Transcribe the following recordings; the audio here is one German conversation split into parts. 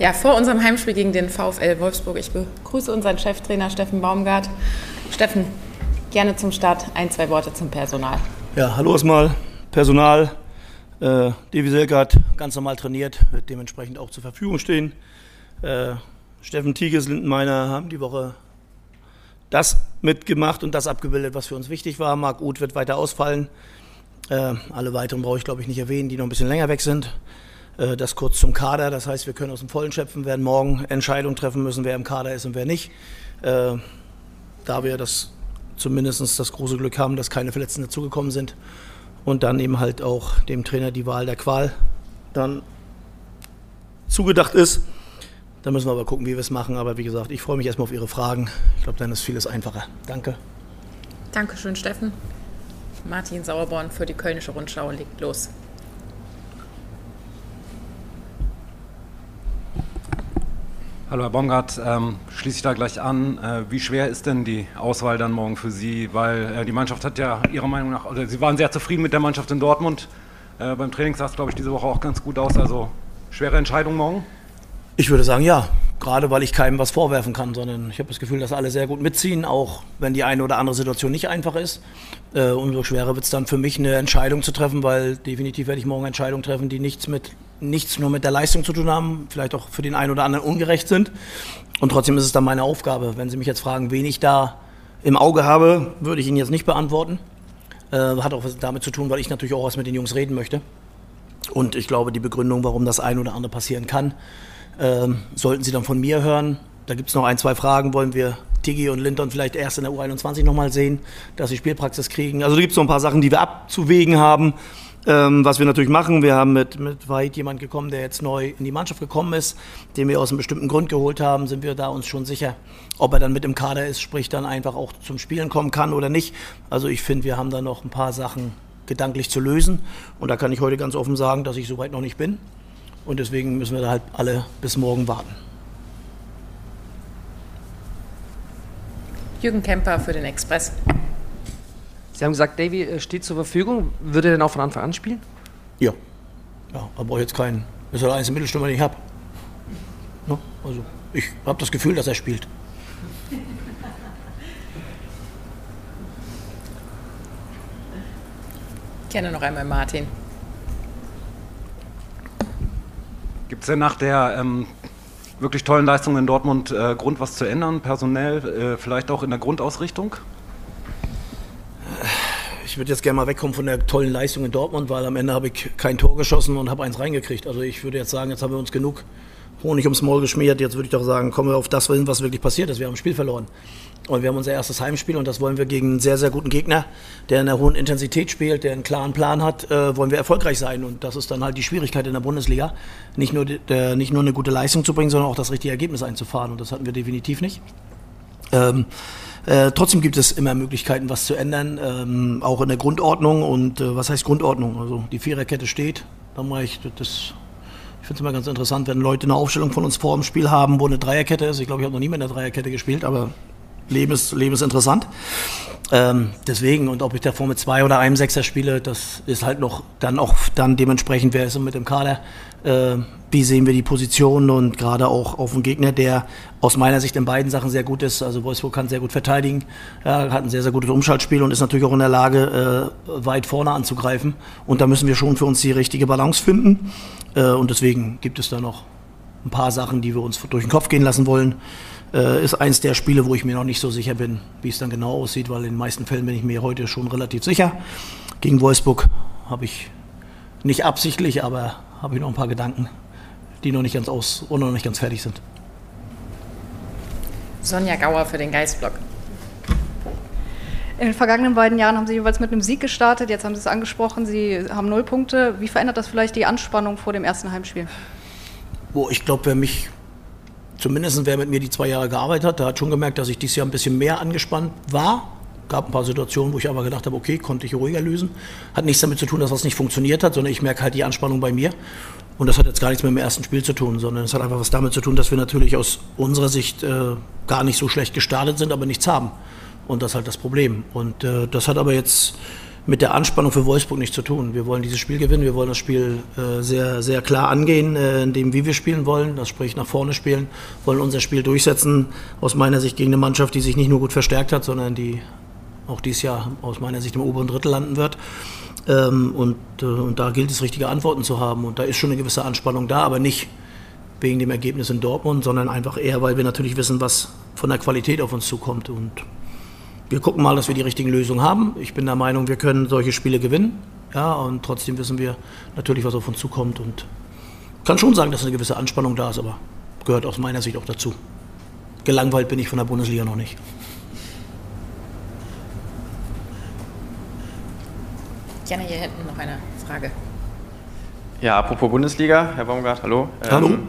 Ja, vor unserem Heimspiel gegen den VfL Wolfsburg. Ich begrüße unseren Cheftrainer Steffen Baumgart. Steffen, gerne zum Start ein, zwei Worte zum Personal. Ja, hallo erstmal. Personal. Äh, Devi Selgard ganz normal trainiert, wird dementsprechend auch zur Verfügung stehen. Äh, Steffen Tigges, Lindenmeiner haben die Woche das mitgemacht und das abgebildet, was für uns wichtig war. Marc Uth wird weiter ausfallen. Äh, alle weiteren brauche ich, glaube ich, nicht erwähnen, die noch ein bisschen länger weg sind. Äh, das kurz zum Kader. Das heißt, wir können aus dem Vollen schöpfen, werden morgen Entscheidungen treffen müssen, wer im Kader ist und wer nicht. Äh, da wir das zumindest das große Glück haben, dass keine Verletzten dazugekommen sind und dann eben halt auch dem Trainer die Wahl der Qual dann zugedacht ist. Da müssen wir aber gucken, wie wir es machen. Aber wie gesagt, ich freue mich erstmal auf Ihre Fragen. Ich glaube, dann ist vieles einfacher. Danke. Dankeschön, Steffen. Martin Sauerborn für die Kölnische Rundschau legt los. Hallo Herr Bongard, ähm, schließe ich da gleich an. Äh, wie schwer ist denn die Auswahl dann morgen für Sie? Weil äh, die Mannschaft hat ja Ihrer Meinung nach, oder Sie waren sehr zufrieden mit der Mannschaft in Dortmund. Äh, beim Training sah es, glaube ich, diese Woche auch ganz gut aus. Also schwere Entscheidung morgen? Ich würde sagen, ja. Gerade weil ich keinem was vorwerfen kann, sondern ich habe das Gefühl, dass alle sehr gut mitziehen, auch wenn die eine oder andere Situation nicht einfach ist. Äh, umso schwerer wird es dann für mich, eine Entscheidung zu treffen, weil definitiv werde ich morgen Entscheidungen treffen, die nichts mit nichts nur mit der Leistung zu tun haben, vielleicht auch für den einen oder anderen ungerecht sind. Und trotzdem ist es dann meine Aufgabe. Wenn Sie mich jetzt fragen, wen ich da im Auge habe, würde ich Ihnen jetzt nicht beantworten. Äh, hat auch was damit zu tun, weil ich natürlich auch was mit den Jungs reden möchte. Und ich glaube, die Begründung, warum das ein oder andere passieren kann, äh, sollten Sie dann von mir hören. Da gibt es noch ein, zwei Fragen. Wollen wir Tigi und Linton vielleicht erst in der U21 nochmal sehen, dass sie Spielpraxis kriegen? Also da gibt es noch ein paar Sachen, die wir abzuwägen haben. Ähm, was wir natürlich machen, wir haben mit, mit Weit jemand gekommen, der jetzt neu in die Mannschaft gekommen ist, den wir aus einem bestimmten Grund geholt haben, sind wir da uns schon sicher, ob er dann mit im Kader ist, sprich dann einfach auch zum Spielen kommen kann oder nicht. Also ich finde, wir haben da noch ein paar Sachen gedanklich zu lösen und da kann ich heute ganz offen sagen, dass ich soweit noch nicht bin und deswegen müssen wir da halt alle bis morgen warten. Jürgen Kemper für den Express. Sie haben gesagt, Davy steht zur Verfügung. Würde er denn auch von Anfang an spielen? Ja. Ja, aber jetzt keinen. Das ist der einzige Mittelstürmer, den ich habe. No? Also, ich habe das Gefühl, dass er spielt. Gerne noch einmal Martin. Gibt es denn nach der ähm, wirklich tollen Leistung in Dortmund äh, Grund, was zu ändern, personell, äh, vielleicht auch in der Grundausrichtung? ich würde jetzt gerne mal wegkommen von der tollen Leistung in Dortmund, weil am Ende habe ich kein Tor geschossen und habe eins reingekriegt. Also ich würde jetzt sagen, jetzt haben wir uns genug Honig ums Maul geschmiert. Jetzt würde ich doch sagen, kommen wir auf das hin, was wirklich passiert ist. Wir haben ein Spiel verloren. Und wir haben unser erstes Heimspiel und das wollen wir gegen einen sehr, sehr guten Gegner, der in einer hohen Intensität spielt, der einen klaren Plan hat, äh, wollen wir erfolgreich sein. Und das ist dann halt die Schwierigkeit in der Bundesliga, nicht nur, der, nicht nur eine gute Leistung zu bringen, sondern auch das richtige Ergebnis einzufahren. Und das hatten wir definitiv nicht. Ähm, äh, trotzdem gibt es immer Möglichkeiten, was zu ändern, ähm, auch in der Grundordnung. Und äh, was heißt Grundordnung? Also die Viererkette steht. Da mache ich das. Ich finde es immer ganz interessant, wenn Leute eine Aufstellung von uns vor dem Spiel haben, wo eine Dreierkette ist. Ich glaube, ich habe noch nie mit einer Dreierkette gespielt, aber Leben ist, Leben ist interessant. Ähm, deswegen, und ob ich davor mit zwei oder einem Sechser spiele, das ist halt noch dann auch dann dementsprechend, wer ist mit dem Kader, äh, wie sehen wir die Positionen und gerade auch auf einen Gegner, der aus meiner Sicht in beiden Sachen sehr gut ist. Also Wolfsburg kann sehr gut verteidigen, ja, hat ein sehr, sehr gutes Umschaltspiel und ist natürlich auch in der Lage, äh, weit vorne anzugreifen. Und da müssen wir schon für uns die richtige Balance finden. Äh, und deswegen gibt es da noch ein paar Sachen, die wir uns durch den Kopf gehen lassen wollen. Äh, ist eins der Spiele, wo ich mir noch nicht so sicher bin, wie es dann genau aussieht, weil in den meisten Fällen bin ich mir heute schon relativ sicher. Gegen Wolfsburg habe ich nicht absichtlich, aber habe ich noch ein paar Gedanken, die noch nicht ganz aus und noch nicht ganz fertig sind. Sonja Gauer für den Geistblock. In den vergangenen beiden Jahren haben Sie jeweils mit einem Sieg gestartet. Jetzt haben Sie es angesprochen, Sie haben null Punkte. Wie verändert das vielleicht die Anspannung vor dem ersten Heimspiel? Boah, ich glaube, wer mich, zumindest wer mit mir die zwei Jahre gearbeitet hat, der hat schon gemerkt, dass ich dieses Jahr ein bisschen mehr angespannt war gab ein paar Situationen, wo ich aber gedacht habe, okay, konnte ich ruhiger lösen. Hat nichts damit zu tun, dass was nicht funktioniert hat, sondern ich merke halt die Anspannung bei mir. Und das hat jetzt gar nichts mit dem ersten Spiel zu tun, sondern es hat einfach was damit zu tun, dass wir natürlich aus unserer Sicht äh, gar nicht so schlecht gestartet sind, aber nichts haben. Und das ist halt das Problem. Und äh, das hat aber jetzt mit der Anspannung für Wolfsburg nichts zu tun. Wir wollen dieses Spiel gewinnen, wir wollen das Spiel äh, sehr, sehr klar angehen, äh, in dem, wie wir spielen wollen, das sprich nach vorne spielen, wollen unser Spiel durchsetzen, aus meiner Sicht gegen eine Mannschaft, die sich nicht nur gut verstärkt hat, sondern die auch dieses Jahr aus meiner Sicht im oberen Drittel landen wird. Ähm, und, äh, und da gilt es, richtige Antworten zu haben. Und da ist schon eine gewisse Anspannung da, aber nicht wegen dem Ergebnis in Dortmund, sondern einfach eher, weil wir natürlich wissen, was von der Qualität auf uns zukommt. Und wir gucken mal, dass wir die richtigen Lösungen haben. Ich bin der Meinung, wir können solche Spiele gewinnen. Ja, und trotzdem wissen wir natürlich, was auf uns zukommt. Und kann schon sagen, dass eine gewisse Anspannung da ist, aber gehört aus meiner Sicht auch dazu. Gelangweilt bin ich von der Bundesliga noch nicht. Gerne hier hinten noch eine Frage. Ja, apropos Bundesliga, Herr Baumgart, hallo. Hallo. Ähm,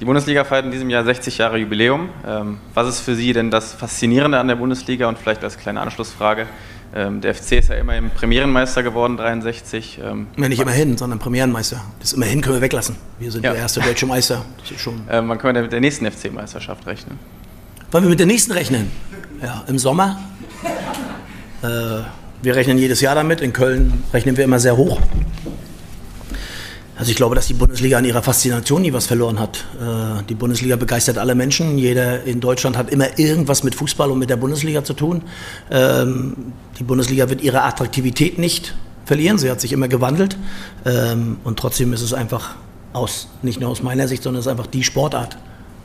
die Bundesliga feiert in diesem Jahr 60 Jahre Jubiläum. Ähm, was ist für Sie denn das Faszinierende an der Bundesliga? Und vielleicht als kleine Anschlussfrage, ähm, der FC ist ja immerhin Premierenmeister geworden, 63. Ähm, Ja, nicht immerhin, sondern Premierenmeister. Das immerhin können wir weglassen. Wir sind Ja. der erste deutsche Meister. Das ist schon. ähm, wann können wir denn mit der nächsten FC-Meisterschaft rechnen? Wollen wir mit der nächsten rechnen? Ja, im Sommer. Äh, wir rechnen jedes Jahr damit. In Köln rechnen wir immer sehr hoch. Also ich glaube, dass die Bundesliga an ihrer Faszination nie was verloren hat. Äh, die Bundesliga begeistert alle Menschen. Jeder in Deutschland hat immer irgendwas mit Fußball und mit der Bundesliga zu tun. Ähm, die Bundesliga wird ihre Attraktivität nicht verlieren. Sie hat sich immer gewandelt. Ähm, und trotzdem ist es einfach aus, nicht nur aus meiner Sicht, sondern es ist einfach die Sportart.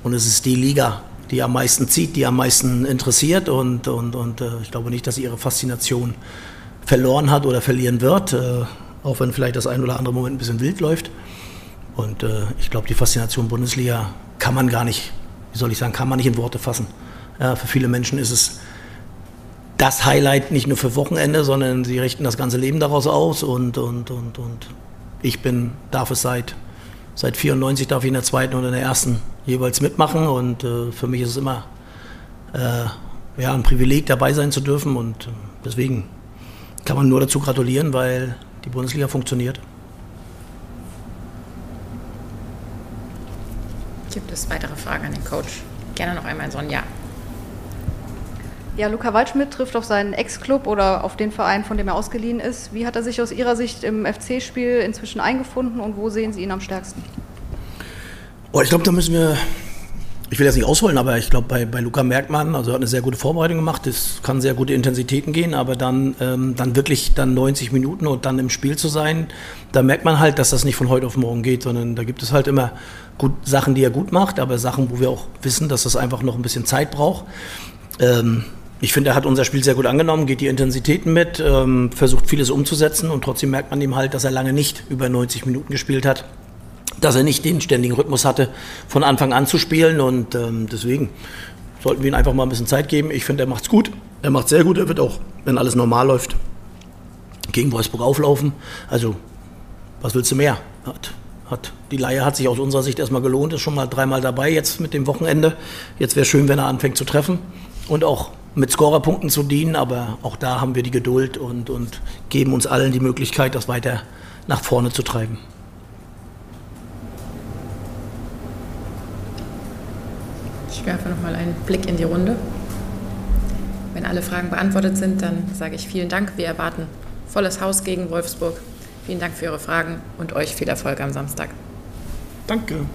Und es ist die Liga, die am meisten zieht, die am meisten interessiert. Und, und, und äh, ich glaube nicht, dass sie ihre Faszination verloren hat oder verlieren wird. Auch wenn vielleicht das ein oder andere Moment ein bisschen wild läuft. Und äh, ich glaube, die Faszination Bundesliga kann man gar nicht, wie soll ich sagen, kann man nicht in Worte fassen. Ja, für viele Menschen ist es das Highlight nicht nur für Wochenende, sondern sie richten das ganze Leben daraus aus. Und, und, und, und ich bin, darf es seit, seit 94 darf ich in der zweiten und in der ersten jeweils mitmachen. Und äh, für mich ist es immer äh, ja, ein Privileg, dabei sein zu dürfen. Und äh, deswegen kann man nur dazu gratulieren, weil die Bundesliga funktioniert. Gibt es weitere Fragen an den Coach? Gerne noch einmal Sonja. Ja, Luca Waldschmidt trifft auf seinen Ex-Club oder auf den Verein, von dem er ausgeliehen ist. Wie hat er sich aus Ihrer Sicht im FC-Spiel inzwischen eingefunden und wo sehen Sie ihn am stärksten? Oh, ich glaube, da müssen wir, ich will jetzt nicht ausholen, aber ich glaube, bei, bei Luca merkt man, also er hat eine sehr gute Vorbereitung gemacht, es kann sehr gute Intensitäten gehen, aber dann, ähm, dann wirklich dann 90 Minuten und dann im Spiel zu sein, da merkt man halt, dass das nicht von heute auf morgen geht, sondern da gibt es halt immer gut, Sachen, die er gut macht, aber Sachen, wo wir auch wissen, dass das einfach noch ein bisschen Zeit braucht. Ähm, ich finde, er hat unser Spiel sehr gut angenommen, geht die Intensitäten mit, ähm, versucht vieles umzusetzen und trotzdem merkt man ihm halt, dass er lange nicht über 90 Minuten gespielt hat dass er nicht den ständigen Rhythmus hatte, von Anfang an zu spielen. Und ähm, deswegen sollten wir ihm einfach mal ein bisschen Zeit geben. Ich finde, er macht's gut. Er macht sehr gut. Er wird auch, wenn alles normal läuft, gegen Wolfsburg auflaufen. Also, was willst du mehr? Hat, hat, die Leihe hat sich aus unserer Sicht erstmal gelohnt, ist schon mal dreimal dabei jetzt mit dem Wochenende. Jetzt wäre schön, wenn er anfängt zu treffen und auch mit Scorerpunkten zu dienen. Aber auch da haben wir die Geduld und, und geben uns allen die Möglichkeit, das weiter nach vorne zu treiben. Ich werfe noch mal einen Blick in die Runde. Wenn alle Fragen beantwortet sind, dann sage ich vielen Dank. Wir erwarten volles Haus gegen Wolfsburg. Vielen Dank für Ihre Fragen und euch viel Erfolg am Samstag. Danke.